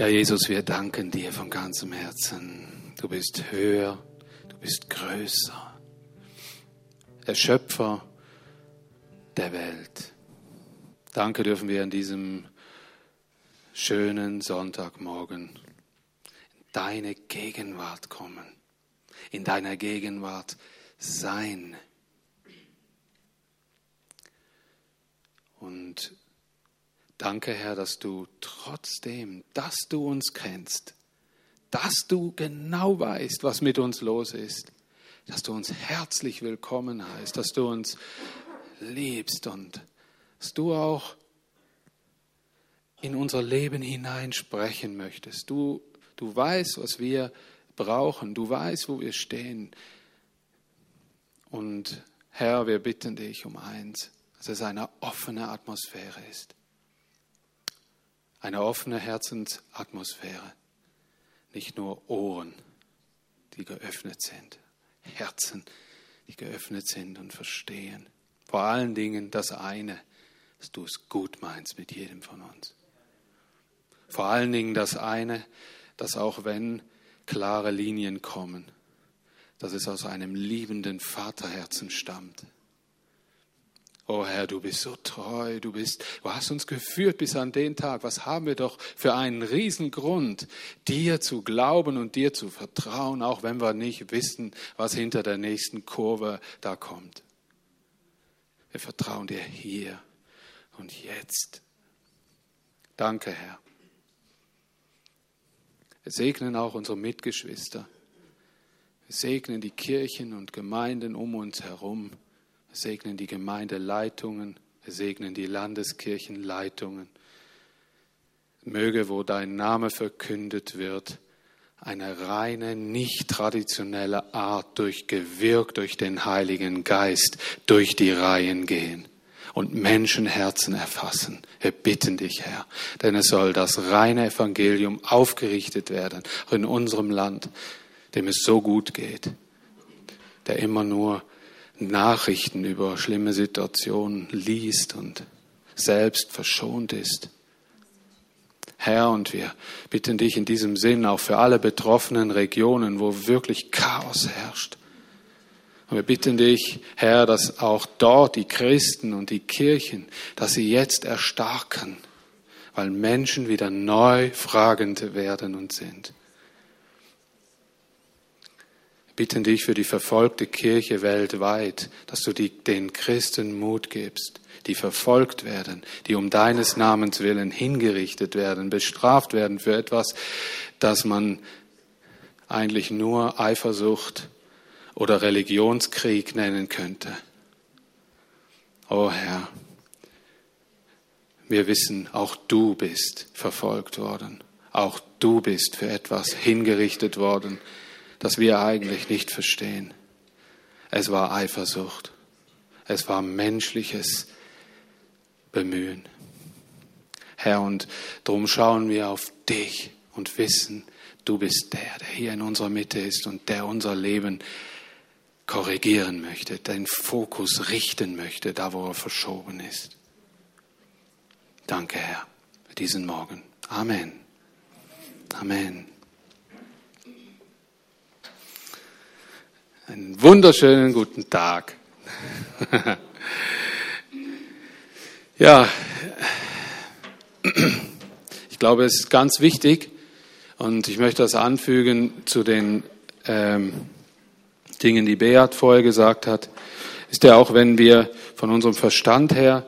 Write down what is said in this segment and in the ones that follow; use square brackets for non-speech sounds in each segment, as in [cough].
Ja, Jesus, wir danken dir von ganzem Herzen. Du bist höher, du bist größer. Erschöpfer der Welt. Danke dürfen wir an diesem schönen Sonntagmorgen in deine Gegenwart kommen, in deiner Gegenwart sein. Und danke, Herr, dass du trotzdem, dass du uns kennst, dass du genau weißt, was mit uns los ist, dass du uns herzlich willkommen heißt, dass du uns liebst und dass du auch in unser Leben hineinsprechen möchtest. Du, du weißt, was wir brauchen. Du weißt, wo wir stehen. Und Herr, wir bitten dich um eins, dass es eine offene Atmosphäre ist. Eine offene Herzensatmosphäre. Nicht nur Ohren, die geöffnet sind. Herzen, die geöffnet sind und verstehen. Vor allen Dingen das eine, dass du es gut meinst mit jedem von uns. Vor allen Dingen das eine, dass auch wenn klare Linien kommen, dass es aus einem liebenden Vaterherzen stammt. Oh Herr, du bist so treu, du bist, du hast uns geführt bis an den Tag. Was haben wir doch für einen Riesengrund, dir zu glauben und dir zu vertrauen, auch wenn wir nicht wissen, was hinter der nächsten Kurve da kommt. Wir vertrauen dir hier und jetzt. Danke, Herr. Wir segnen auch unsere Mitgeschwister. Wir segnen die Kirchen und Gemeinden um uns herum. Wir segnen die Gemeindeleitungen. Wir segnen die Landeskirchenleitungen. Möge, wo dein Name verkündet wird, eine reine, nicht traditionelle Art durchgewirkt durch den Heiligen Geist durch die Reihen gehen und Menschenherzen erfassen. Wir bitten dich, Herr, denn es soll das reine Evangelium aufgerichtet werden, in unserem Land, dem es so gut geht, der immer nur Nachrichten über schlimme Situationen liest und selbst verschont ist. Herr, und wir bitten dich in diesem Sinn auch für alle betroffenen Regionen, wo wirklich Chaos herrscht, und wir bitten dich, Herr, dass auch dort die Christen und die Kirchen, dass sie jetzt erstarken, weil Menschen wieder neu fragend werden und sind. Wir bitten dich für die verfolgte Kirche weltweit, dass du die, den Christen Mut gibst, die verfolgt werden, die um deines Namens willen hingerichtet werden, bestraft werden für etwas, das man eigentlich nur Eifersucht oder Religionskrieg nennen könnte. Oh Herr, wir wissen, auch du bist verfolgt worden. Auch du bist für etwas hingerichtet worden, das wir eigentlich nicht verstehen. Es war Eifersucht. Es war menschliches Bemühen. Herr, und darum schauen wir auf dich und wissen, du bist der, der hier in unserer Mitte ist und der unser Leben korrigieren möchte, deinen Fokus richten möchte, da wo er verschoben ist. Danke, Herr, für diesen Morgen. Amen. Amen. Einen wunderschönen guten Tag. [laughs] ja, ich glaube, es ist ganz wichtig und ich möchte das anfügen zu den ähm, Dingen, die Beat vorher gesagt hat, ist ja auch, wenn wir von unserem Verstand her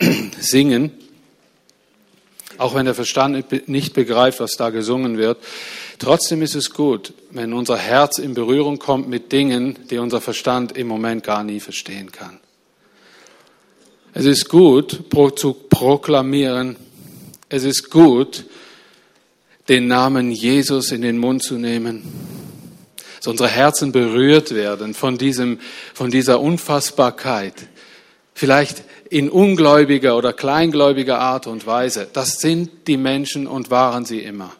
[clears throat] singen, auch wenn der Verstand nicht begreift, was da gesungen wird, trotzdem ist es gut, wenn unser Herz in Berührung kommt mit Dingen, die unser Verstand im Moment gar nie verstehen kann. Es ist gut zu proklamieren, es ist gut, den Namen Jesus in den Mund zu nehmen dass unsere Herzen berührt werden von diesem, von dieser Unfassbarkeit. Vielleicht in ungläubiger oder kleingläubiger Art und Weise. Das sind die Menschen und waren sie immer.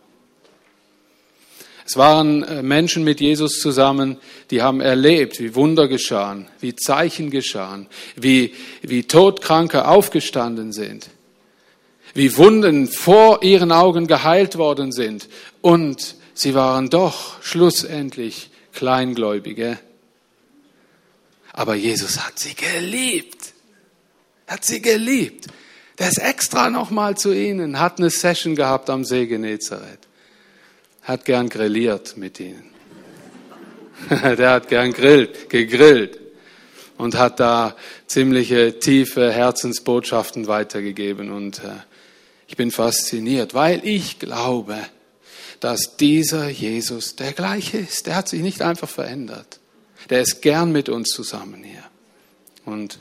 Es waren äh, Menschen mit Jesus zusammen, die haben erlebt, wie Wunder geschahen, wie Zeichen geschahen, wie, wie Todkranke aufgestanden sind, wie Wunden vor ihren Augen geheilt worden sind und sie waren doch schlussendlich Kleingläubige. Aber Jesus hat sie geliebt. Hat sie geliebt. Der ist extra nochmal zu ihnen, hat eine Session gehabt am See Genezareth. Hat gern grilliert mit ihnen. [laughs] Der hat gern grillt, gegrillt und hat da ziemliche tiefe Herzensbotschaften weitergegeben. Und äh, ich bin fasziniert, weil ich glaube, dass dieser Jesus der gleiche ist. Der hat sich nicht einfach verändert. Der ist gern mit uns zusammen hier. Und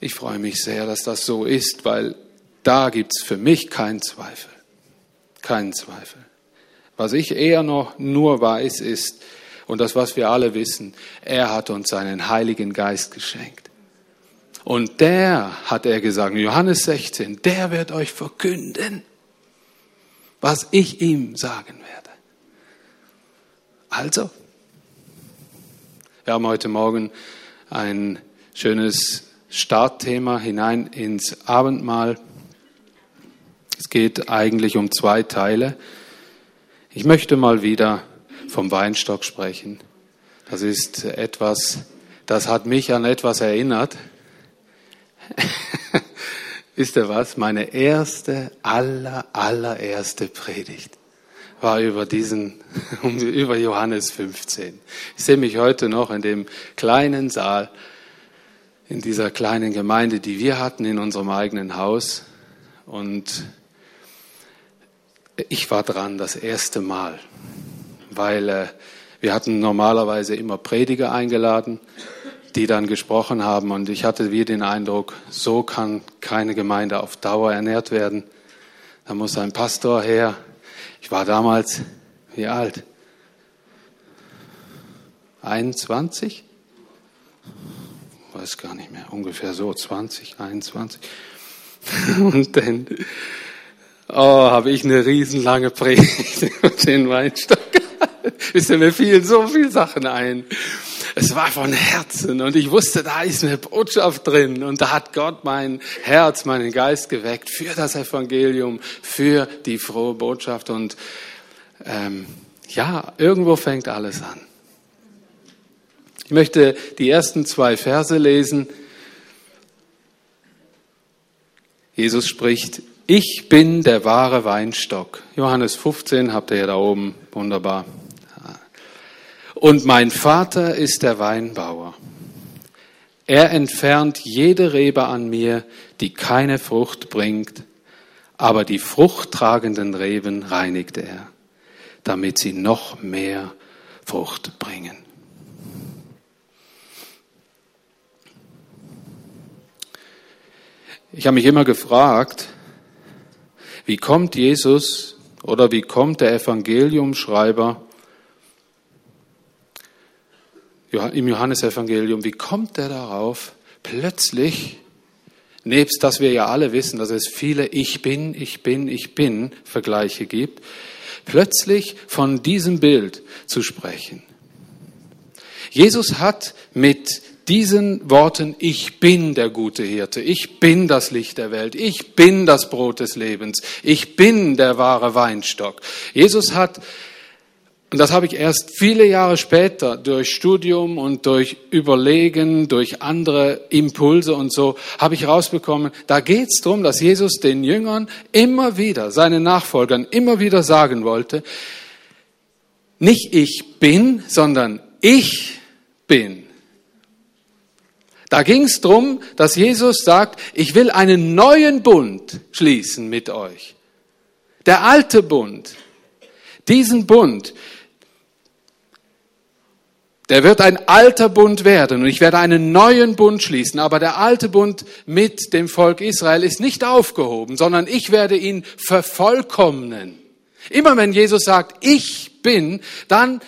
ich freue mich sehr, dass das so ist, weil da gibt es für mich keinen Zweifel. Keinen Zweifel. Was ich eher noch nur weiß, ist, und das, was wir alle wissen, er hat uns seinen Heiligen Geist geschenkt. Und der, hat er gesagt, Johannes 16, der wird euch verkünden, was ich ihm sagen werde. Also, wir haben heute Morgen ein schönes Startthema hinein ins Abendmahl. Es geht eigentlich um zwei Teile. Ich möchte mal wieder vom Weinstock sprechen. Das ist etwas, das hat mich an etwas erinnert. [laughs] Wisst ihr was? Meine erste, aller, allererste Predigt war über diesen, [laughs] über Johannes 15. Ich sehe mich heute noch in dem kleinen Saal in dieser kleinen Gemeinde, die wir hatten in unserem eigenen Haus. Und ich war dran das erste Mal, weil äh, wir hatten normalerweise immer Prediger eingeladen, die dann gesprochen haben. Und ich hatte wie den Eindruck, so kann keine Gemeinde auf Dauer ernährt werden. Da muss ein Pastor her. Ich war damals, wie alt? 21? Weiß gar nicht mehr, ungefähr so 20, 21. [laughs] Und dann oh, habe ich eine riesenlange Predigt [laughs] über den Weinstock. Wisst ihr, mir fielen so viele Sachen ein. Es war von Herzen und ich wusste, da ist eine Botschaft drin und da hat Gott mein Herz, meinen Geist geweckt für das Evangelium, für die frohe Botschaft und ähm, ja, irgendwo fängt alles an. Ich möchte die ersten zwei Verse lesen. Jesus spricht, ich bin der wahre Weinstock. Johannes 15 habt ihr ja da oben, wunderbar. Und mein Vater ist der Weinbauer. Er entfernt jede Rebe an mir, die keine Frucht bringt, aber die fruchttragenden Reben reinigt er, damit sie noch mehr Frucht bringen. Ich habe mich immer gefragt, wie kommt Jesus oder wie kommt der Evangeliumschreiber im Johannesevangelium, wie kommt er darauf, plötzlich, nebst dass wir ja alle wissen, dass es viele Ich bin, ich bin, ich bin Vergleiche gibt, plötzlich von diesem Bild zu sprechen. Jesus hat mit diesen Worten, ich bin der gute Hirte, ich bin das Licht der Welt, ich bin das Brot des Lebens, ich bin der wahre Weinstock. Jesus hat, und das habe ich erst viele Jahre später durch Studium und durch Überlegen, durch andere Impulse und so, habe ich rausbekommen, da geht es darum, dass Jesus den Jüngern immer wieder, seinen Nachfolgern immer wieder sagen wollte, nicht ich bin, sondern ich bin. Da ging es darum, dass Jesus sagt, ich will einen neuen Bund schließen mit euch. Der alte Bund, diesen Bund, der wird ein alter Bund werden und ich werde einen neuen Bund schließen. Aber der alte Bund mit dem Volk Israel ist nicht aufgehoben, sondern ich werde ihn vervollkommnen. Immer wenn Jesus sagt, ich bin, dann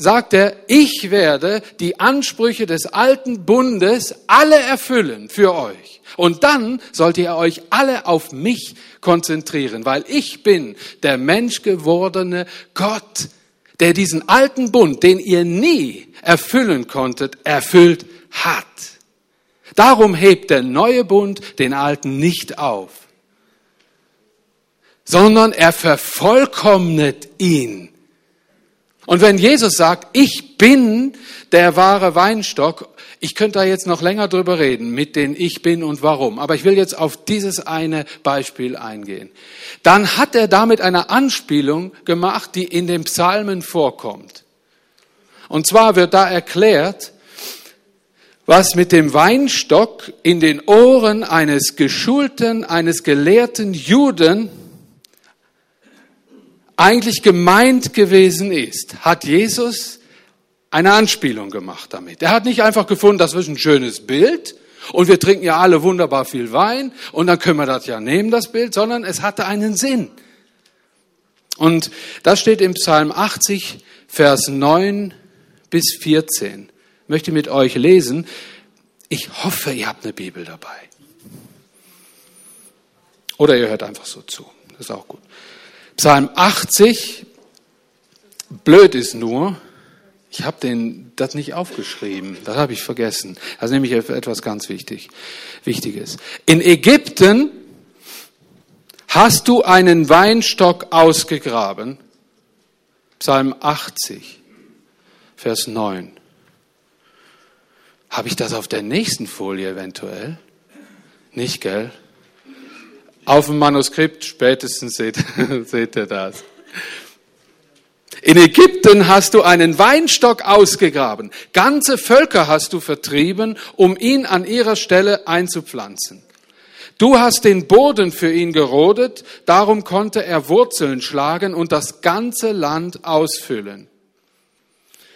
sagt er, ich werde die Ansprüche des alten Bundes alle erfüllen für euch. Und dann sollt ihr euch alle auf mich konzentrieren, weil ich bin der menschgewordene Gott, der diesen alten Bund, den ihr nie erfüllen konntet, erfüllt hat. Darum hebt der neue Bund den alten nicht auf. sondern er vervollkommnet ihn. Und wenn Jesus sagt, ich bin der wahre Weinstock, ich könnte da jetzt noch länger drüber reden mit den Ich bin und warum, aber ich will jetzt auf dieses eine Beispiel eingehen. Dann hat er damit eine Anspielung gemacht, die in den Psalmen vorkommt. Und zwar wird da erklärt, was mit dem Weinstock in den Ohren eines geschulten, eines gelehrten Juden eigentlich gemeint gewesen ist, hat Jesus eine Anspielung gemacht damit. Er hat nicht einfach gefunden, das ist ein schönes Bild und wir trinken ja alle wunderbar viel Wein und dann können wir das ja nehmen, das Bild, sondern es hatte einen Sinn. Und das steht im Psalm 80, Vers 9 bis 14 möchte mit euch lesen. Ich hoffe, ihr habt eine Bibel dabei. Oder ihr hört einfach so zu. Das ist auch gut. Psalm 80. Blöd ist nur, ich habe das nicht aufgeschrieben. Das habe ich vergessen. Das ist nämlich etwas ganz wichtig, Wichtiges. In Ägypten hast du einen Weinstock ausgegraben. Psalm 80, Vers 9. Habe ich das auf der nächsten Folie eventuell? Nicht, gell? Auf dem Manuskript spätestens seht, [laughs] seht ihr das. In Ägypten hast du einen Weinstock ausgegraben. Ganze Völker hast du vertrieben, um ihn an ihrer Stelle einzupflanzen. Du hast den Boden für ihn gerodet, darum konnte er Wurzeln schlagen und das ganze Land ausfüllen.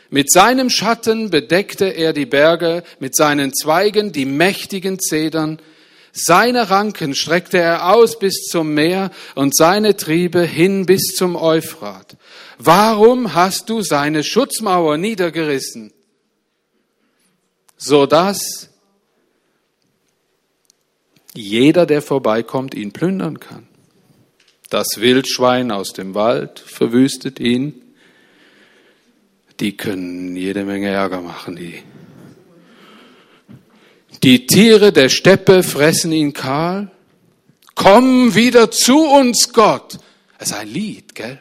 Mit seinem Schatten bedeckte er die Berge, mit seinen Zweigen die mächtigen Zedern. Seine Ranken streckte er aus bis zum Meer und seine Triebe hin bis zum Euphrat. Warum hast du seine Schutzmauer niedergerissen, so dass jeder, der vorbeikommt, ihn plündern kann? Das Wildschwein aus dem Wald verwüstet ihn die können jede Menge Ärger machen, die. Die Tiere der Steppe fressen ihn kahl. Komm wieder zu uns, Gott. Es ist ein Lied, gell?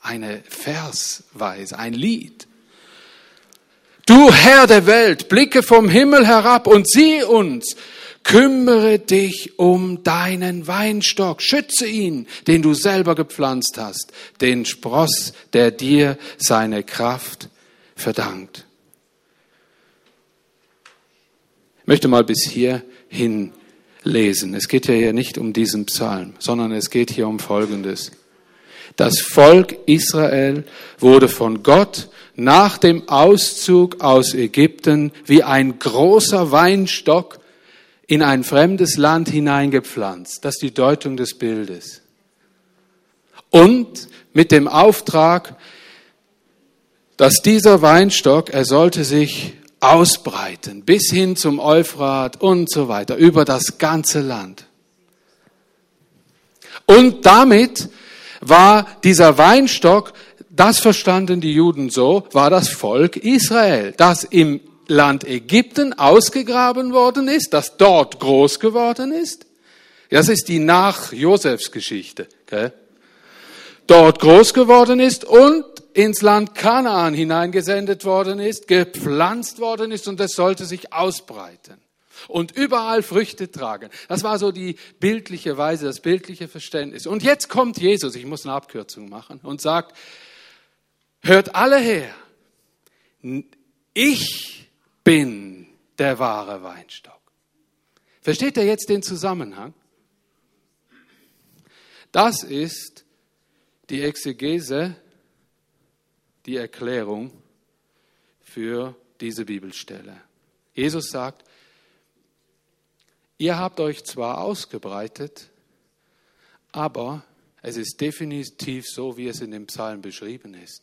Eine Versweise, ein Lied. Du Herr der Welt, blicke vom Himmel herab und sieh uns. Kümmere dich um deinen Weinstock, schütze ihn, den du selber gepflanzt hast, den Spross, der dir seine Kraft verdankt. Ich möchte mal bis hierhin lesen. Es geht ja hier nicht um diesen Psalm, sondern es geht hier um Folgendes. Das Volk Israel wurde von Gott nach dem Auszug aus Ägypten wie ein großer Weinstock in ein fremdes Land hineingepflanzt. Das ist die Deutung des Bildes. Und mit dem Auftrag, dass dieser Weinstock, er sollte sich ausbreiten bis hin zum Euphrat und so weiter, über das ganze Land. Und damit war dieser Weinstock, das verstanden die Juden so, war das Volk Israel, das im Land Ägypten ausgegraben worden ist, das dort groß geworden ist. Das ist die nach Josefs Geschichte. Okay? Dort groß geworden ist und ins Land Kanaan hineingesendet worden ist, gepflanzt worden ist und es sollte sich ausbreiten und überall Früchte tragen. Das war so die bildliche Weise, das bildliche Verständnis. Und jetzt kommt Jesus, ich muss eine Abkürzung machen, und sagt, hört alle her, ich bin der wahre Weinstock. Versteht ihr jetzt den Zusammenhang? Das ist die Exegese, die Erklärung für diese Bibelstelle. Jesus sagt, ihr habt euch zwar ausgebreitet, aber es ist definitiv so, wie es in dem Psalm beschrieben ist.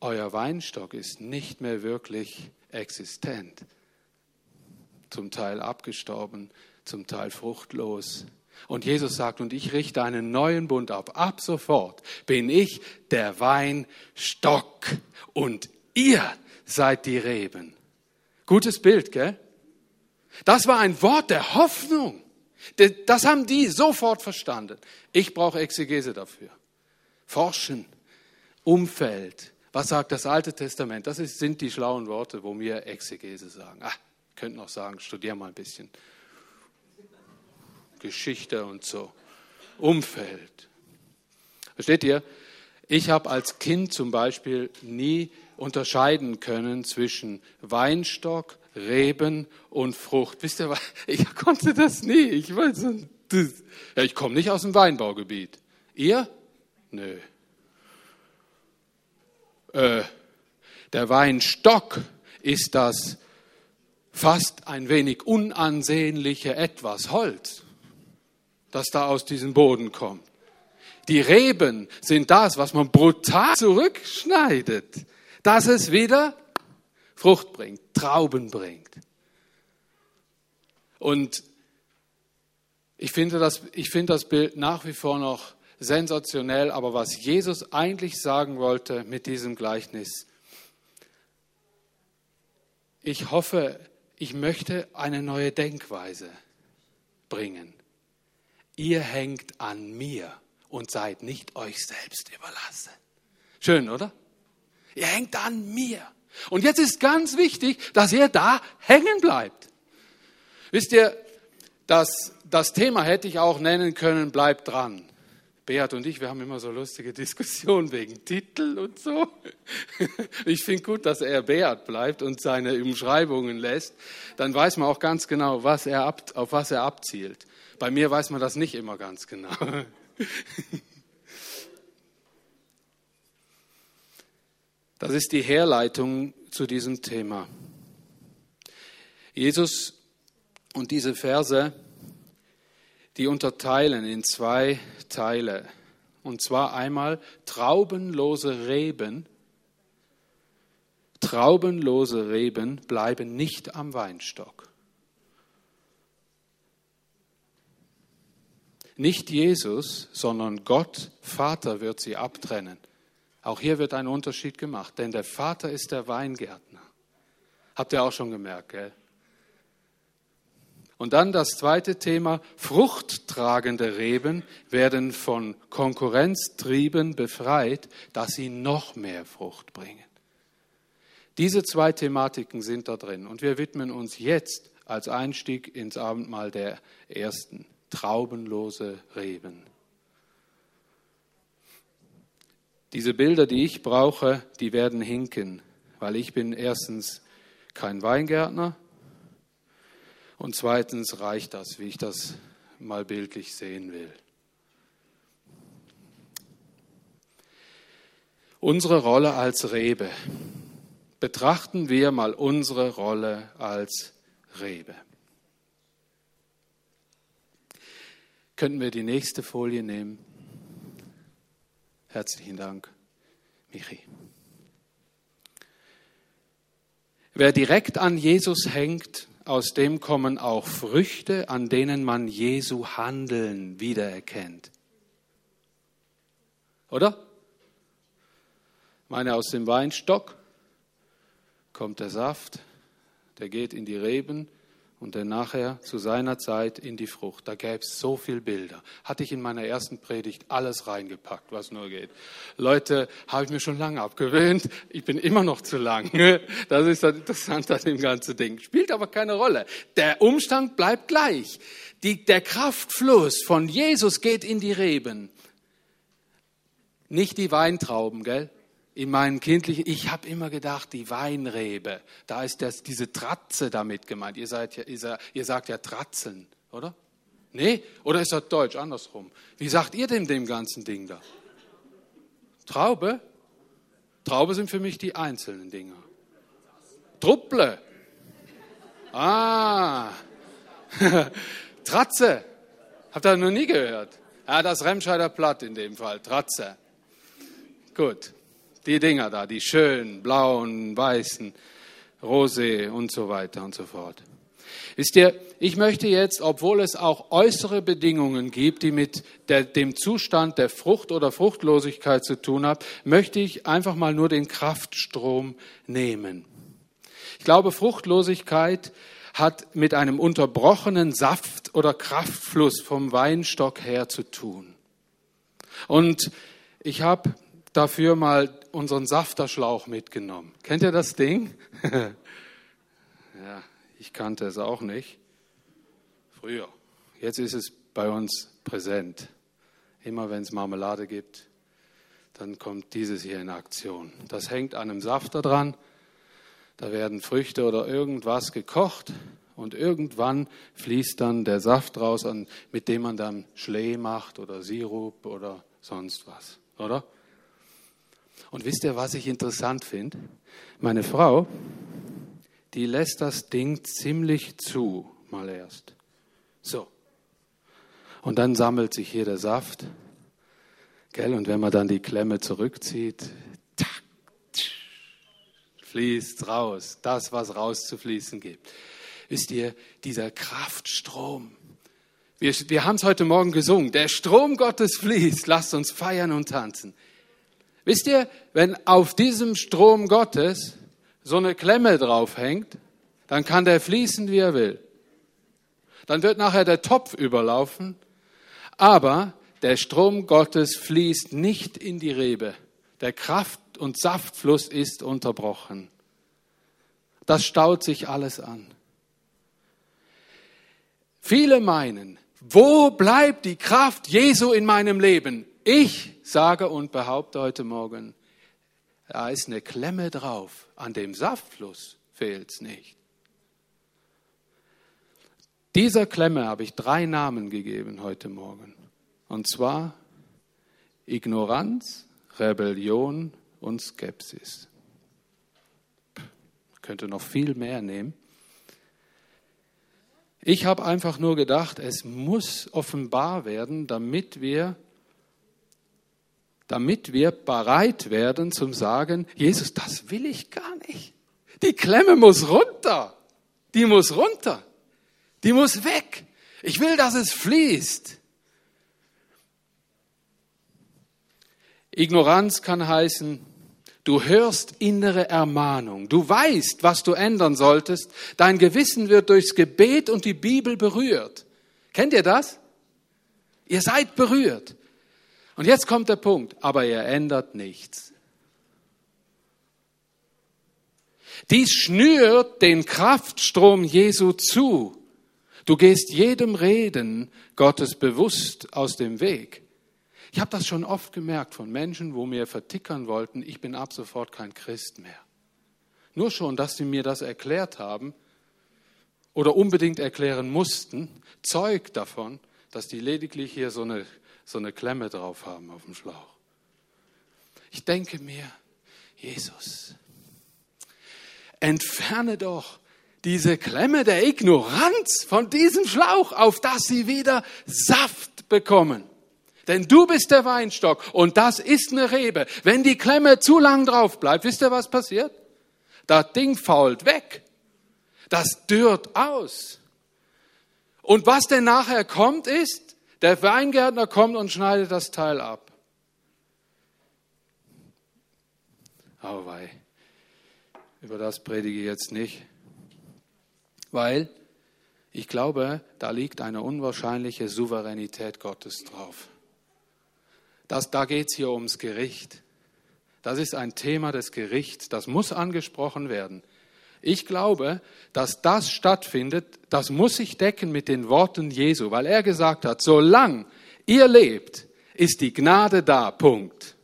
Euer Weinstock ist nicht mehr wirklich existent. Zum Teil abgestorben, zum Teil fruchtlos. Und Jesus sagt, und ich richte einen neuen Bund auf. Ab sofort bin ich der Weinstock und ihr seid die Reben. Gutes Bild, gell? Das war ein Wort der Hoffnung. Das haben die sofort verstanden. Ich brauche Exegese dafür. Forschen, Umfeld. Was sagt das Alte Testament? Das sind die schlauen Worte, wo wir Exegese sagen. Ah, könnten auch sagen, studier mal ein bisschen. Geschichte und so. Umfeld. Versteht ihr? Ich habe als Kind zum Beispiel nie unterscheiden können zwischen Weinstock, Reben und Frucht. Wisst ihr was? Ich konnte das nie. Ich weiß, ja, ich komme nicht aus dem Weinbaugebiet. Ihr? Nö. Äh, der Weinstock ist das fast ein wenig unansehnliche etwas Holz, das da aus diesem Boden kommt. Die Reben sind das, was man brutal zurückschneidet, dass es wieder Frucht bringt, Trauben bringt. Und ich finde das, ich finde das Bild nach wie vor noch sensationell, aber was Jesus eigentlich sagen wollte mit diesem Gleichnis, ich hoffe, ich möchte eine neue Denkweise bringen. Ihr hängt an mir und seid nicht euch selbst überlassen. Schön, oder? Ihr hängt an mir. Und jetzt ist ganz wichtig, dass ihr da hängen bleibt. Wisst ihr, das, das Thema hätte ich auch nennen können, bleibt dran. Beat und ich, wir haben immer so lustige Diskussionen wegen Titel und so. [laughs] Ich finde gut, dass er Beat bleibt und seine Umschreibungen lässt. Dann weiß man auch ganz genau, was er ab, auf was er abzielt. Bei mir weiß man das nicht immer ganz genau. Das ist die Herleitung zu diesem Thema. Jesus und diese Verse, die unterteilen in zwei Teile. Und zwar einmal traubenlose Reben. Traubenlose Reben bleiben nicht am Weinstock. Nicht Jesus, sondern Gott, Vater, wird sie abtrennen. Auch hier wird ein Unterschied gemacht, denn der Vater ist der Weingärtner. Habt ihr auch schon gemerkt, gell? Und dann das zweite Thema, fruchttragende Reben werden von Konkurrenztrieben befreit, dass sie noch mehr Frucht bringen. Diese zwei Thematiken sind da drin und wir widmen uns jetzt als Einstieg ins Abendmahl der ersten traubenlose Reben. Diese Bilder, die ich brauche, die werden hinken, weil ich bin erstens kein Weingärtner und zweitens reicht das, wie ich das mal bildlich sehen will. Unsere Rolle als Rebe. Betrachten wir mal unsere Rolle als Rebe. Könnten wir die nächste Folie nehmen? Herzlichen Dank, Michi. Wer direkt an Jesus hängt, aus dem kommen auch Früchte, an denen man Jesu Handeln wiedererkennt. Oder? Meine, aus dem Weinstock kommt der Saft, der geht in die Reben, und dann nachher zu seiner Zeit in die Frucht. Da gäbe es so viele Bilder. Hatte ich in meiner ersten Predigt alles reingepackt, was nur geht. Leute, habe ich mir schon lange abgewöhnt. Ich bin immer noch zu lang. [laughs] Das ist das Interessante an dem ganzen Ding. Spielt aber keine Rolle. Der Umstand bleibt gleich. Die, der Kraftfluss von Jesus geht in die Reben. Nicht die Weintrauben, gell? In meinem kindlichen, ich habe immer gedacht, die Weinrebe, da ist das, diese Tratze damit gemeint. Ihr, seid ja, ihr, sagt ja Tratzeln, oder? Nee? Oder ist das Deutsch andersrum? Wie sagt ihr denn dem ganzen Ding da? Traube? Traube sind für mich die einzelnen Dinger. Trupple. Ah. [laughs] Tratze. Habt ihr noch nie gehört? Ja, das Remscheider Platt in dem Fall. Tratze. Gut. Die Dinger da, die schönen, blauen, weißen, rosé und so weiter und so fort. Wisst ihr, ich möchte jetzt, obwohl es auch äußere Bedingungen gibt, die mit der, dem Zustand der Frucht oder Fruchtlosigkeit zu tun haben, möchte ich einfach mal nur den Kraftstrom nehmen. Ich glaube, Fruchtlosigkeit hat mit einem unterbrochenen Saft- oder Kraftfluss vom Weinstock her zu tun. Und ich habe dafür mal unseren Safterschlauch mitgenommen. Kennt ihr das Ding? [laughs] ja, ich kannte es auch nicht. Früher. Jetzt ist es bei uns präsent. Immer wenn es Marmelade gibt, dann kommt dieses hier in Aktion. Das hängt an einem Safter dran. Da werden Früchte oder irgendwas gekocht und irgendwann fließt dann der Saft raus, mit dem man dann Schlee macht oder Sirup oder sonst was, oder? Und wisst ihr, was ich interessant finde? Meine Frau, die lässt das Ding ziemlich zu, mal erst. So. Und dann sammelt sich hier der Saft. Gell? Und wenn man dann die Klemme zurückzieht, tack, fließt raus. Das, was rauszufließen gibt. Wisst ihr, dieser Kraftstrom. Wir, wir haben es heute Morgen gesungen. Der Strom Gottes fließt. Lasst uns feiern und tanzen. Wisst ihr, wenn auf diesem Strom Gottes so eine Klemme draufhängt, dann kann der fließen, wie er will. Dann wird nachher der Topf überlaufen, aber der Strom Gottes fließt nicht in die Rebe. Der Kraft- und Saftfluss ist unterbrochen. Das staut sich alles an. Viele meinen, wo bleibt die Kraft Jesu in meinem Leben? Ich sage und behaupte heute Morgen, da ist eine Klemme drauf. An dem Saftfluss fehlt es nicht. Dieser Klemme habe ich drei Namen gegeben heute Morgen. Und zwar Ignoranz, Rebellion und Skepsis. Ich könnte noch viel mehr nehmen. Ich habe einfach nur gedacht, es muss offenbar werden, damit wir damit wir bereit werden zum Sagen, Jesus, das will ich gar nicht. Die Klemme muss runter. Die muss runter. Die muss weg. Ich will, dass es fließt. Ignoranz kann heißen, du hörst innere Ermahnung. Du weißt, was du ändern solltest. Dein Gewissen wird durchs Gebet und die Bibel berührt. Kennt ihr das? Ihr seid berührt. Und jetzt kommt der Punkt, aber er ändert nichts. Dies schnürt den Kraftstrom Jesu zu. Du gehst jedem Reden Gottes bewusst aus dem Weg. Ich habe das schon oft gemerkt von Menschen, wo mir vertickern wollten, ich bin ab sofort kein Christ mehr. Nur schon, dass sie mir das erklärt haben oder unbedingt erklären mussten, zeugt davon, dass die lediglich hier so eine so eine Klemme drauf haben auf dem Schlauch. Ich denke mir, Jesus, entferne doch diese Klemme der Ignoranz von diesem Schlauch, auf dass sie wieder Saft bekommen. Denn du bist der Weinstock und das ist eine Rebe. Wenn die Klemme zu lang drauf bleibt, wisst ihr, was passiert? Das Ding fault weg. Das dürrt aus. Und was denn nachher kommt, ist, der Weingärtner kommt und schneidet das Teil ab. Aber wei, über das predige ich jetzt nicht, weil ich glaube, da liegt eine unwahrscheinliche Souveränität Gottes drauf. Das, da geht es hier ums Gericht. Das ist ein Thema des Gerichts, das muss angesprochen werden. Ich glaube, dass das stattfindet, das muss sich decken mit den Worten Jesu, weil er gesagt hat, solange ihr lebt, ist die Gnade da, Punkt.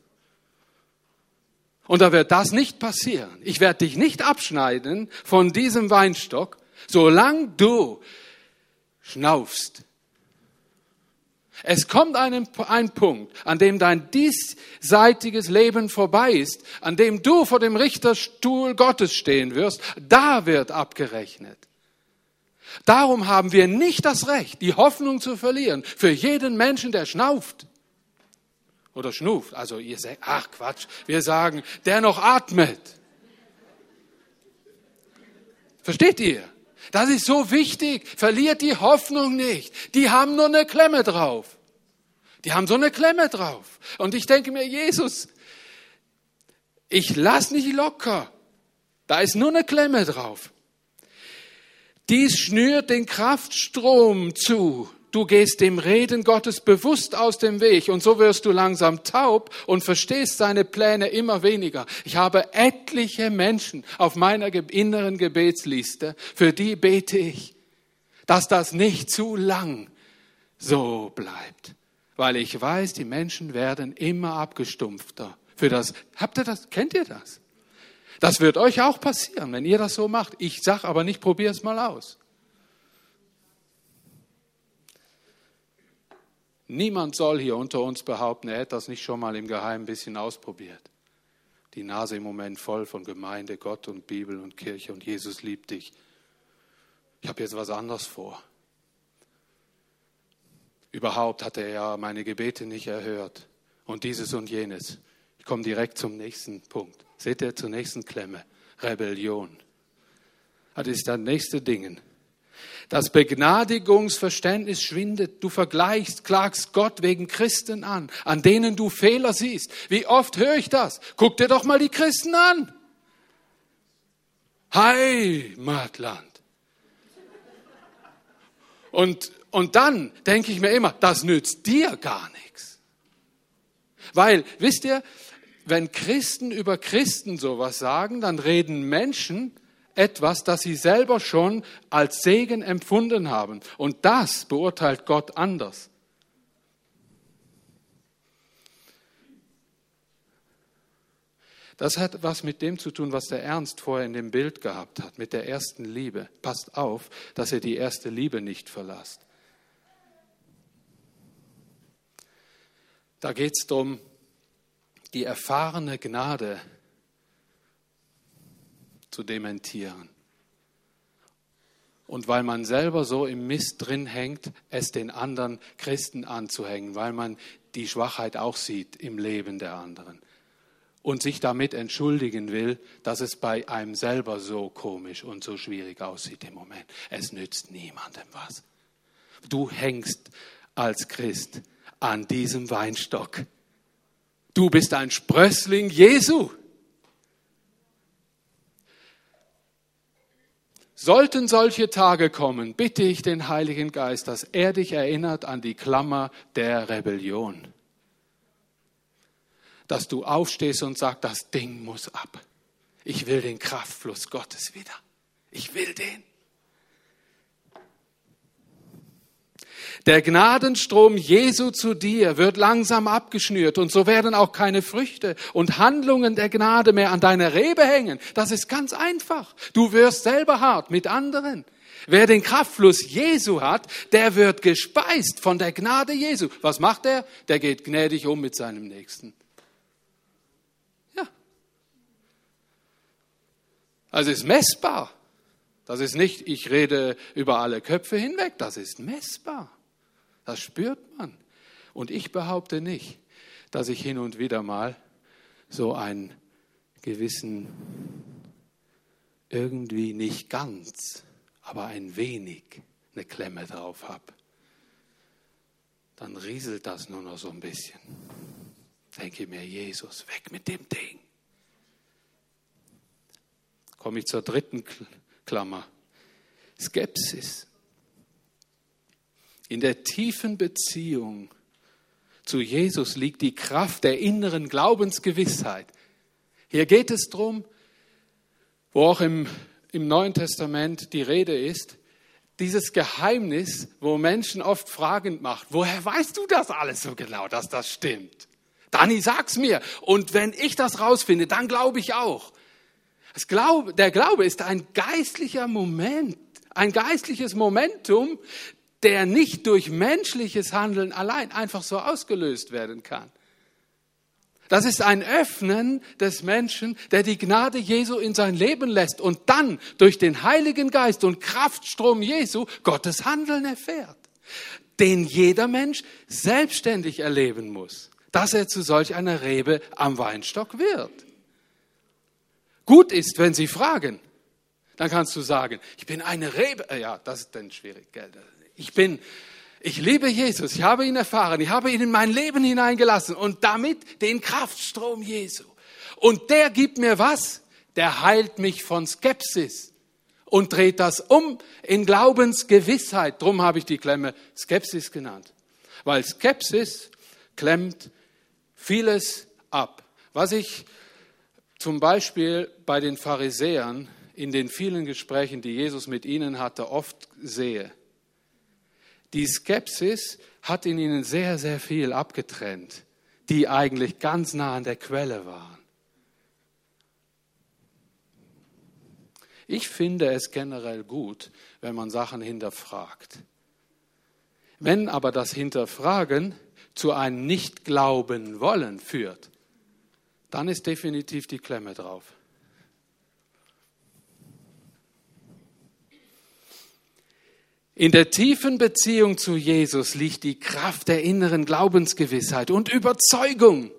Und da wird das nicht passieren. Ich werde dich nicht abschneiden von diesem Weinstock, solange du schnaufst, es kommt ein, ein Punkt, an dem dein diesseitiges Leben vorbei ist, an dem du vor dem Richterstuhl Gottes stehen wirst. Da wird abgerechnet. Darum haben wir nicht das Recht, die Hoffnung zu verlieren für jeden Menschen, der schnauft oder schnuft. Also ihr sagt, ach Quatsch, wir sagen, der noch atmet. Versteht ihr? Das ist so wichtig. Verliert die Hoffnung nicht. Die haben nur eine Klemme drauf. Die haben so eine Klemme drauf. Und ich denke mir, Jesus, ich lass nicht locker. Da ist nur eine Klemme drauf. Dies schnürt den Kraftstrom zu. Du gehst dem Reden Gottes bewusst aus dem Weg und so wirst du langsam taub und verstehst seine Pläne immer weniger. Ich habe etliche Menschen auf meiner inneren Gebetsliste, für die bete ich, dass das nicht zu lang so bleibt, weil ich weiß, die Menschen werden immer abgestumpfter. Für das, habt ihr das, kennt ihr das? Das wird euch auch passieren, wenn ihr das so macht. Ich sag aber nicht, probier es mal aus. Niemand soll hier unter uns behaupten, er hätte das nicht schon mal im Geheimen ein bisschen ausprobiert. Die Nase im Moment voll von Gemeinde, Gott und Bibel und Kirche und Jesus liebt dich. Ich habe jetzt was anderes vor. Überhaupt hatte er meine Gebete nicht erhört und dieses und jenes. Ich komme direkt zum nächsten Punkt. Seht ihr zur nächsten Klemme? Rebellion. Das ist das nächste Ding. Das Begnadigungsverständnis schwindet. Du vergleichst, klagst Gott wegen Christen an, an denen du Fehler siehst. Wie oft höre ich das? Guck dir doch mal die Christen an. Heimatland. Und, und dann denke ich mir immer, das nützt dir gar nichts. Weil, wisst ihr, wenn Christen über Christen sowas sagen, dann reden Menschen etwas, das sie selber schon als Segen empfunden haben. Und das beurteilt Gott anders. Das hat was mit dem zu tun, was der Ernst vorher in dem Bild gehabt hat, mit der ersten Liebe. Passt auf, dass ihr die erste Liebe nicht verlasst. Da geht es darum, die erfahrene Gnade zu dementieren. Und weil man selber so im Mist drin hängt, es den anderen Christen anzuhängen, weil man die Schwachheit auch sieht im Leben der anderen und sich damit entschuldigen will, dass es bei einem selber so komisch und so schwierig aussieht im Moment. Es nützt niemandem was. Du hängst als Christ an diesem Weinstock. Du bist ein Sprössling Jesu. Sollten solche Tage kommen, bitte ich den Heiligen Geist, dass er dich erinnert an die Klammer der Rebellion. Dass du aufstehst und sagst, das Ding muss ab. Ich will den Kraftfluss Gottes wieder. Ich will den. Der Gnadenstrom Jesu zu dir wird langsam abgeschnürt und so werden auch keine Früchte und Handlungen der Gnade mehr an deiner Rebe hängen. Das ist ganz einfach. Du wirst selber hart mit anderen. Wer den Kraftfluss Jesu hat, der wird gespeist von der Gnade Jesu. Was macht er? Der geht gnädig um mit seinem Nächsten. Ja. Also ist messbar. Das ist nicht, ich rede über alle Köpfe hinweg, das ist messbar. Das spürt man. Und ich behaupte nicht, dass ich hin und wieder mal so einen gewissen, irgendwie nicht ganz, aber ein wenig eine Klemme drauf habe. Dann rieselt das nur noch so ein bisschen. Denke mir, Jesus, weg mit dem Ding. Komme ich zur dritten Klammer. Skepsis. In der tiefen Beziehung zu Jesus liegt die Kraft der inneren Glaubensgewissheit. Hier geht es darum, wo auch im, im Neuen Testament die Rede ist, dieses Geheimnis, wo Menschen oft fragend macht, woher weißt du das alles so genau, dass das stimmt? Dani, sag's mir. Und wenn ich das rausfinde, dann glaube ich auch. Glaube, der Glaube ist ein geistlicher Moment, ein geistliches Momentum, der nicht durch menschliches Handeln allein einfach so ausgelöst werden kann. Das ist ein Öffnen des Menschen, der die Gnade Jesu in sein Leben lässt und dann durch den Heiligen Geist und Kraftstrom Jesu Gottes Handeln erfährt, den jeder Mensch selbstständig erleben muss, dass er zu solch einer Rebe am Weinstock wird. Gut ist, wenn Sie fragen, dann kannst du sagen, ich bin eine Rebe. Ja, das ist dann schwierig. Gell? Ich bin, ich liebe Jesus, ich habe ihn erfahren, ich habe ihn in mein Leben hineingelassen und damit den Kraftstrom Jesu. Und der gibt mir was? Der heilt mich von Skepsis und dreht das um in Glaubensgewissheit. Drum habe ich die Klemme Skepsis genannt. Weil Skepsis klemmt vieles ab. Was ich zum Beispiel bei den Pharisäern in den vielen Gesprächen, die Jesus mit ihnen hatte, oft sehe. Die Skepsis hat in ihnen sehr, sehr viel abgetrennt, die eigentlich ganz nah an der Quelle waren. Ich finde es generell gut, wenn man Sachen hinterfragt. Wenn aber das Hinterfragen zu einem Nicht-Glauben wollen führt, dann ist definitiv die Klemme drauf. In der tiefen Beziehung zu Jesus liegt die Kraft der inneren Glaubensgewissheit und Überzeugung.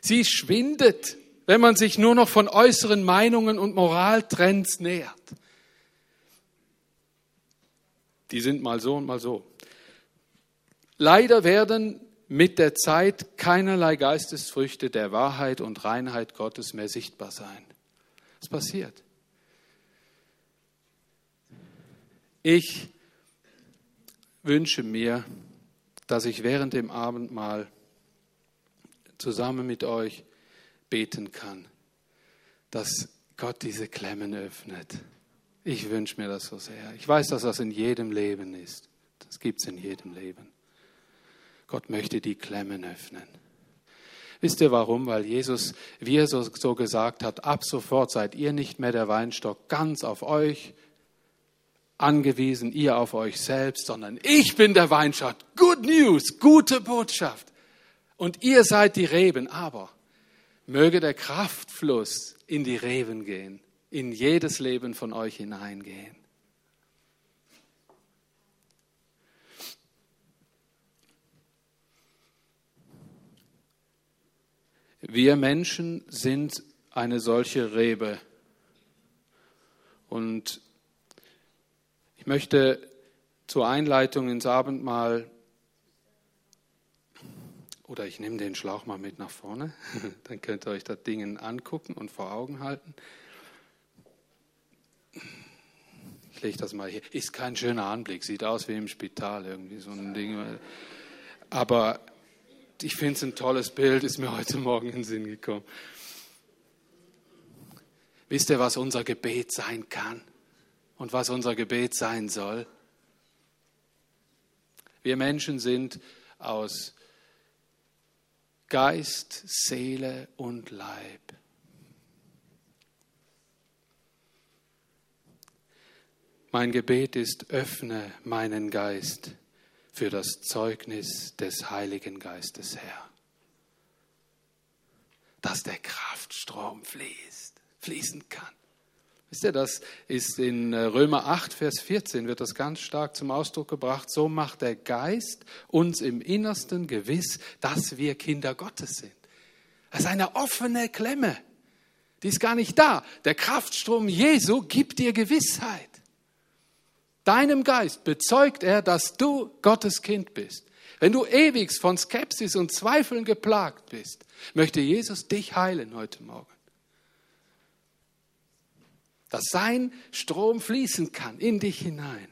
Sie schwindet wenn man sich nur noch von äußeren Meinungen und Moraltrends nähert. Die sind mal so und mal so. Leider werden mit der Zeit keinerlei Geistesfrüchte der Wahrheit und Reinheit Gottes mehr sichtbar sein. Es passiert. Ich wünsche mir, dass ich während dem Abendmahl zusammen mit euch beten kann, dass Gott diese Klemmen öffnet. Ich wünsche mir das so sehr. Ich weiß, dass das in jedem Leben ist. Das gibt es in jedem Leben. Gott möchte die Klemmen öffnen. Wisst ihr warum? Weil Jesus, wie er so, so gesagt hat, ab sofort seid ihr nicht mehr der Weinstock ganz auf euch angewiesen, ihr auf euch selbst, sondern ich bin der Weinstock. Good News, gute Botschaft. Und ihr seid die Reben. Aber Möge der Kraftfluss in die Reben gehen, in jedes Leben von euch hineingehen. Wir Menschen sind eine solche Rebe. Und möchte zur Einleitung ins Abendmahl oder ich nehme den Schlauch mal mit nach vorne, [laughs] dann könnt ihr euch das Ding angucken und vor Augen halten. Ich lege das mal hier. Ist kein schöner Anblick, sieht aus wie im Spital irgendwie so ein Ding. Aber ich finde es ein tolles Bild, ist mir heute Morgen in den Sinn gekommen. Wisst ihr, was unser Gebet sein kann und was unser Gebet sein soll? Wir Menschen sind aus Geist, Seele und Leib. Mein Gebet ist, öffne meinen Geist für das Zeugnis des Heiligen Geistes, Herr. Dass der Kraftstrom fließt, fließen kann. Wisst ihr, das ist in äh, Römer 8, Vers 14, wird das ganz stark zum Ausdruck gebracht. So macht der Geist uns im Innersten gewiss, dass wir Kinder Gottes sind. Das ist eine offene Klemme. Die ist gar nicht da. Der Kraftstrom Jesu gibt dir Gewissheit. Deinem Geist bezeugt er, dass du Gottes Kind bist. Wenn du ewig von Skepsis und Zweifeln geplagt bist, möchte Jesus dich heilen heute Morgen dass sein Strom fließen kann in dich hinein.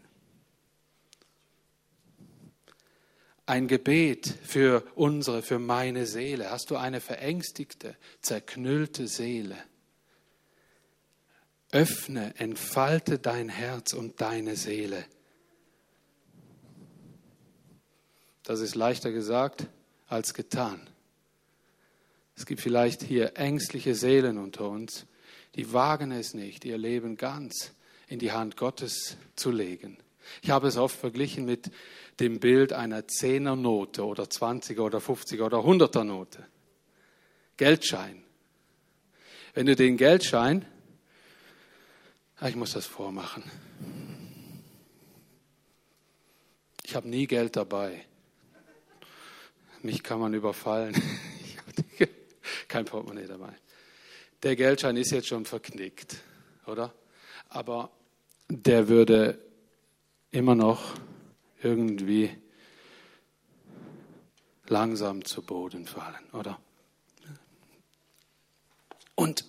Ein Gebet für unsere, für meine Seele. Hast du eine verängstigte, zerknüllte Seele? Öffne, entfalte dein Herz und deine Seele. Das ist leichter gesagt als getan. Es gibt vielleicht hier ängstliche Seelen unter uns, die wagen es nicht, ihr Leben ganz in die Hand Gottes zu legen. Ich habe es oft verglichen mit dem Bild einer Zehnernote oder 20er oder 50er oder 100er Note. Geldschein. Wenn du den Geldschein, ah, ich muss das vormachen. Ich habe nie Geld dabei. Mich kann man überfallen. [laughs] Ich habe [laughs] kein Portemonnaie dabei der Geldschein ist jetzt schon verknickt, oder? Aber der würde immer noch irgendwie langsam zu Boden fallen, oder? Und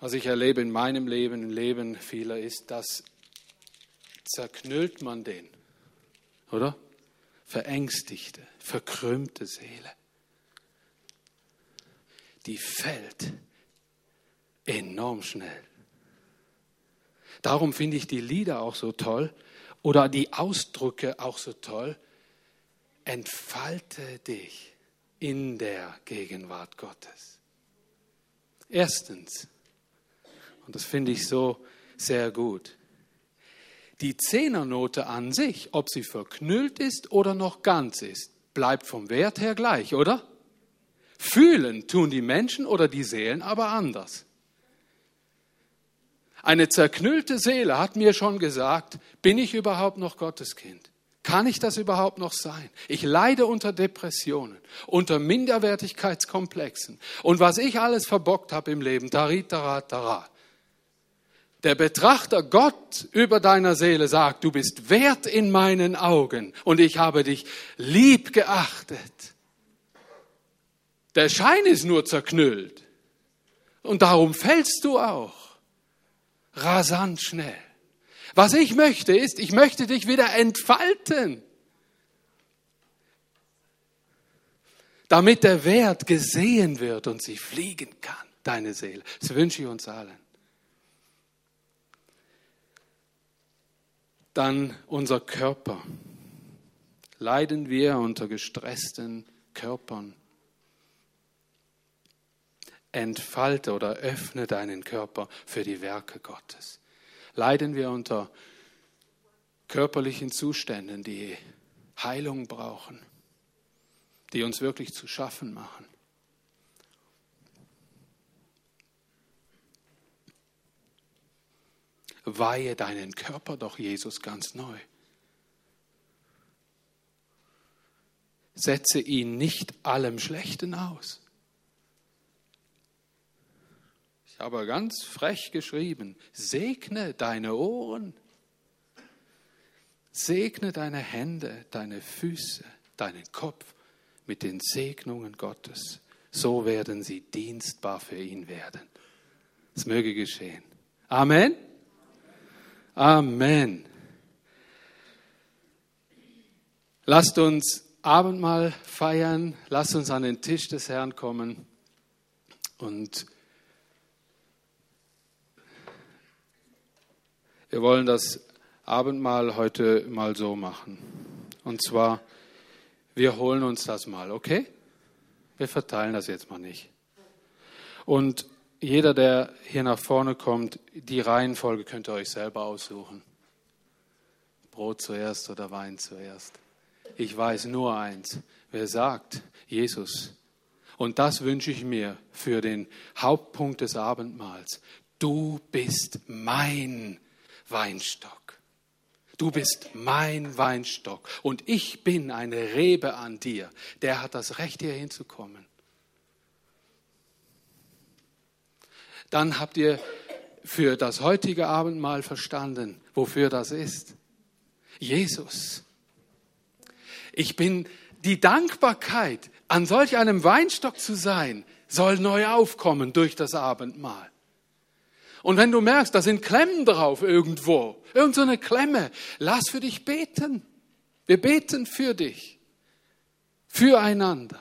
was ich erlebe in meinem Leben, im Leben vieler, ist, dass zerknüllt man den, oder? Verängstigte, verkrümmte Seele. Die fällt enorm schnell. Darum finde ich die Lieder auch so toll oder die Ausdrücke auch so toll. Entfalte dich in der Gegenwart Gottes. Erstens, und das finde ich so sehr gut, die Zehnernote an sich, ob sie verknüllt ist oder noch ganz ist, bleibt vom Wert her gleich, oder? Fühlen tun die Menschen oder die Seelen aber anders. Eine zerknüllte Seele hat mir schon gesagt, bin ich überhaupt noch Gottes Kind? Kann ich das überhaupt noch sein? Ich leide unter Depressionen, unter Minderwertigkeitskomplexen. Und was ich alles verbockt habe im Leben, tarit, tarat, tarat. Der Betrachter Gott über deiner Seele sagt, du bist wert in meinen Augen und ich habe dich lieb geachtet. Der Schein ist nur zerknüllt und darum fällst du auch rasant schnell. Was ich möchte ist, ich möchte dich wieder entfalten, damit der Wert gesehen wird und sie fliegen kann, deine Seele. Das wünsche ich uns allen. Dann unser Körper. Leiden wir unter gestressten Körpern? Entfalte oder öffne deinen Körper für die Werke Gottes. Leiden wir unter körperlichen Zuständen, die Heilung brauchen, die uns wirklich zu schaffen machen. Weihe deinen Körper doch Jesus ganz neu. Setze ihn nicht allem Schlechten aus. Habe ganz frech geschrieben, segne deine Ohren, segne deine Hände, deine Füße, deinen Kopf mit den Segnungen Gottes. So werden sie dienstbar für ihn werden. Es möge geschehen. Amen. Amen. Lasst uns Abendmahl feiern, lasst uns an den Tisch des Herrn kommen und Wir wollen das Abendmahl heute mal so machen. Und zwar, wir holen uns das mal, okay? Wir verteilen das jetzt mal nicht. Und jeder, der hier nach vorne kommt, die Reihenfolge könnt ihr euch selber aussuchen. Brot zuerst oder Wein zuerst. Ich weiß nur eins. Wer sagt, Jesus, und das wünsche ich mir für den Hauptpunkt des Abendmahls, du bist mein Weinstock. Du bist mein Weinstock und ich bin eine Rebe an dir. Der hat das Recht, hier hinzukommen. Dann habt ihr für das heutige Abendmahl verstanden, wofür das ist. Jesus. Ich bin die Dankbarkeit, an solch einem Weinstock zu sein, soll neu aufkommen durch das Abendmahl. Und wenn du merkst, da sind Klemmen drauf irgendwo, irgend so eine Klemme, lass für dich beten. Wir beten für dich, füreinander.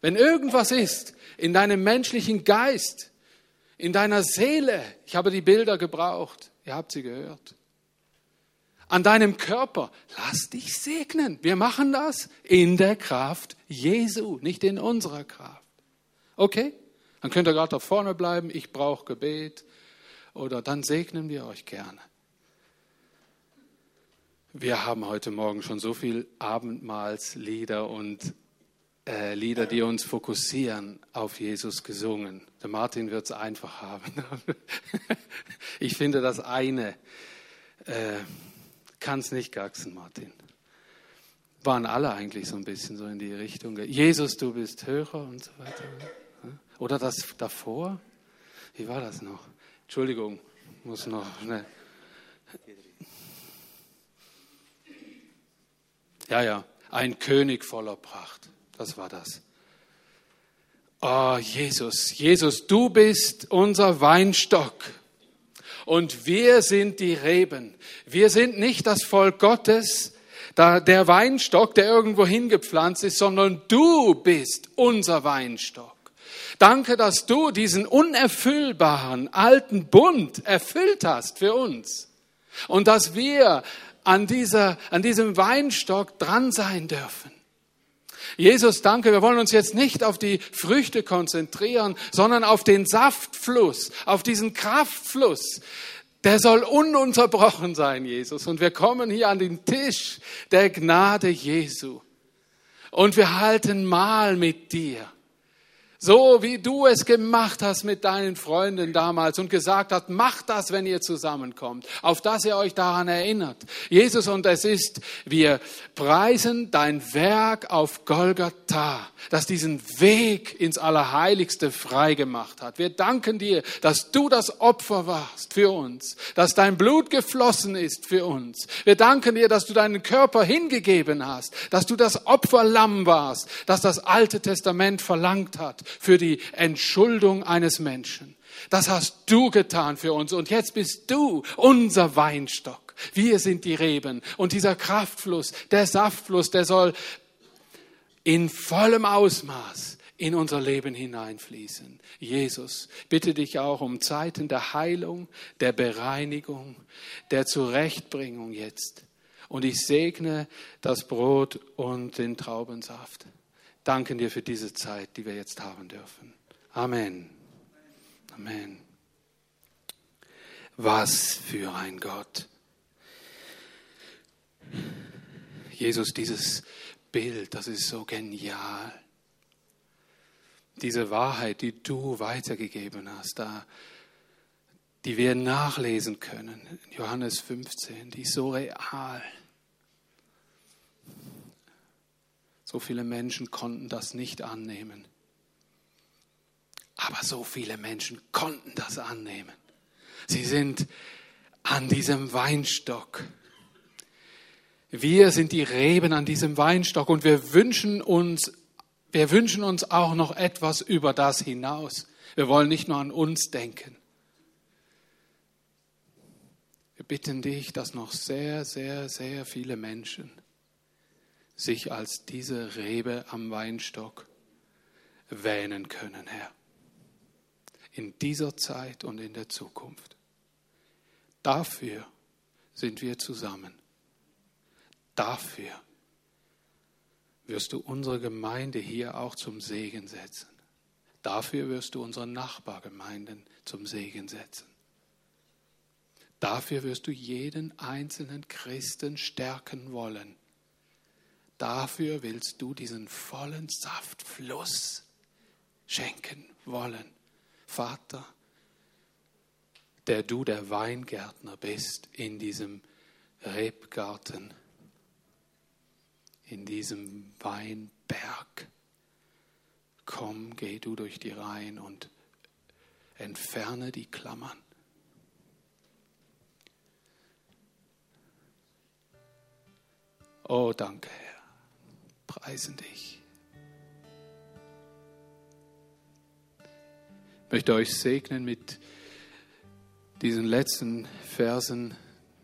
Wenn irgendwas ist in deinem menschlichen Geist, in deiner Seele, ich habe die Bilder gebraucht, ihr habt sie gehört, an deinem Körper, lass dich segnen. Wir machen das in der Kraft Jesu, nicht in unserer Kraft. Okay? Dann könnt ihr gerade da vorne bleiben, ich brauche Gebet oder dann segnen wir euch gerne. Wir haben heute Morgen schon so viel Abendmahlslieder und äh, Lieder, die uns fokussieren auf Jesus gesungen. Der Martin wird es einfach haben. [laughs] ich finde, das eine äh, kann es nicht gaxen, Martin. Waren alle eigentlich so ein bisschen so in die Richtung. Jesus, du bist höher und so weiter. Oder das davor? Wie war das noch? Entschuldigung, muss noch schnell. Ja, ja, ein König voller Pracht. Das war das. Oh, Jesus, Jesus, du bist unser Weinstock und wir sind die Reben. Wir sind nicht das Volk Gottes, der Weinstock, der irgendwo hingepflanzt ist, sondern du bist unser Weinstock. Danke, dass du diesen unerfüllbaren alten Bund erfüllt hast für uns und dass wir an, dieser, an diesem Weinstock dran sein dürfen. Jesus, danke, wir wollen uns jetzt nicht auf die Früchte konzentrieren, sondern auf den Saftfluss, auf diesen Kraftfluss. Der soll ununterbrochen sein, Jesus. Und wir kommen hier an den Tisch der Gnade Jesu. Und wir halten Mahl mit dir. So wie du es gemacht hast mit deinen Freunden damals und gesagt hast, macht das, wenn ihr zusammenkommt, auf das ihr euch daran erinnert. Jesus, und es ist, wir preisen dein Werk auf Golgatha, das diesen Weg ins Allerheiligste freigemacht hat. Wir danken dir, dass du das Opfer warst für uns, dass dein Blut geflossen ist für uns. Wir danken dir, dass du deinen Körper hingegeben hast, dass du das Opferlamm warst, das das Alte Testament verlangt hat für die Entschuldung eines Menschen. Das hast du getan für uns und jetzt bist du unser Weinstock. Wir sind die Reben und dieser Kraftfluss, der Saftfluss, der soll in vollem Ausmaß in unser Leben hineinfließen. Jesus, bitte dich auch um Zeiten der Heilung, der Bereinigung, der Zurechtbringung jetzt. Und ich segne das Brot und den Traubensaft danken dir für diese Zeit, die wir jetzt haben dürfen. Amen. Amen. Was für ein Gott. Jesus, dieses Bild, das ist so genial. Diese Wahrheit, die du weitergegeben hast, da, die wir nachlesen können, Johannes 15, die ist so real. So viele Menschen konnten das nicht annehmen. Aber so viele Menschen konnten das annehmen. Sie sind an diesem Weinstock. Wir sind die Reben an diesem Weinstock und wir wünschen uns, wir wünschen uns auch noch etwas über das hinaus. Wir wollen nicht nur an uns denken. Wir bitten dich, dass noch sehr, sehr, sehr viele Menschen sich als diese Rebe am Weinstock wähnen können, Herr. In dieser Zeit und in der Zukunft. Dafür sind wir zusammen. Dafür wirst du unsere Gemeinde hier auch zum Segen setzen. Dafür wirst du unsere Nachbargemeinden zum Segen setzen. Dafür wirst du jeden einzelnen Christen stärken wollen Dafür willst du diesen vollen Saftfluss schenken wollen. Vater, der du der Weingärtner bist in diesem Rebgarten, in diesem Weinberg. Komm, geh du durch die Reihen und entferne die Klammern. Oh, danke, Herr preisen dich. Ich möchte euch segnen mit diesen letzten Versen.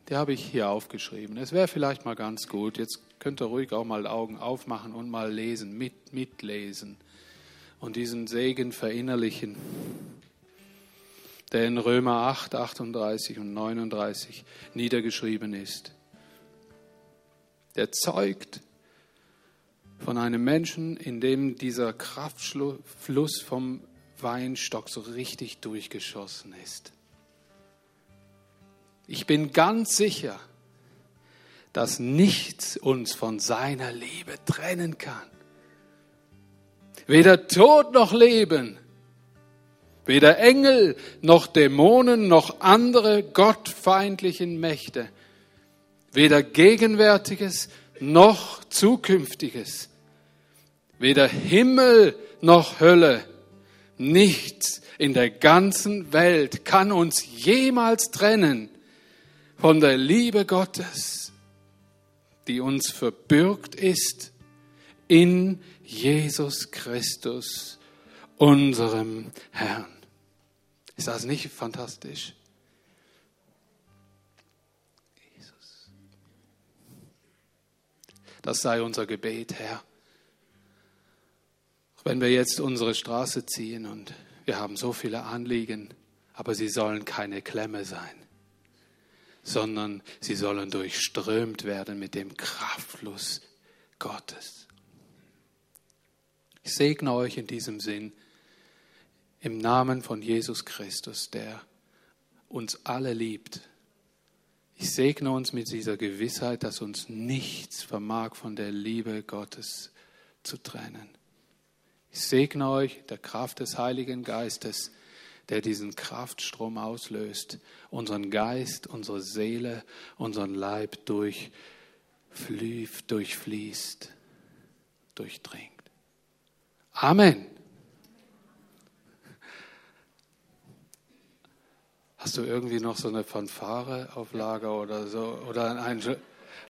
Die habe ich hier aufgeschrieben. Es wäre vielleicht mal ganz gut. Jetzt könnt ihr ruhig auch mal Augen aufmachen und mal lesen, mit, mitlesen und diesen Segen verinnerlichen, der in Römer 8, 38 und 39 niedergeschrieben ist. Der zeugt von einem Menschen, in dem dieser Kraftfluss vom Weinstock so richtig durchgeschossen ist. Ich bin ganz sicher, dass nichts uns von seiner Liebe trennen kann. Weder Tod noch Leben, weder Engel noch Dämonen noch andere gottfeindlichen Mächte, weder Gegenwärtiges noch Zukünftiges, Weder Himmel noch Hölle, nichts in der ganzen Welt kann uns jemals trennen von der Liebe Gottes, die uns verbürgt ist in Jesus Christus, unserem Herrn. Ist das nicht fantastisch? Jesus. Das sei unser Gebet, Herr. Wenn wir jetzt unsere Straße ziehen und wir haben so viele Anliegen, aber sie sollen keine Klemme sein, sondern sie sollen durchströmt werden mit dem Kraftfluss Gottes. Ich segne euch in diesem Sinn im Namen von Jesus Christus, der uns alle liebt. Ich segne uns mit dieser Gewissheit, dass uns nichts vermag von der Liebe Gottes zu trennen. Ich segne euch der Kraft des Heiligen Geistes, der diesen Kraftstrom auslöst, unseren Geist, unsere Seele, unseren Leib durchfließt, durchdringt. Amen. Hast du irgendwie noch so eine Fanfare auf Lager oder so? Oder ein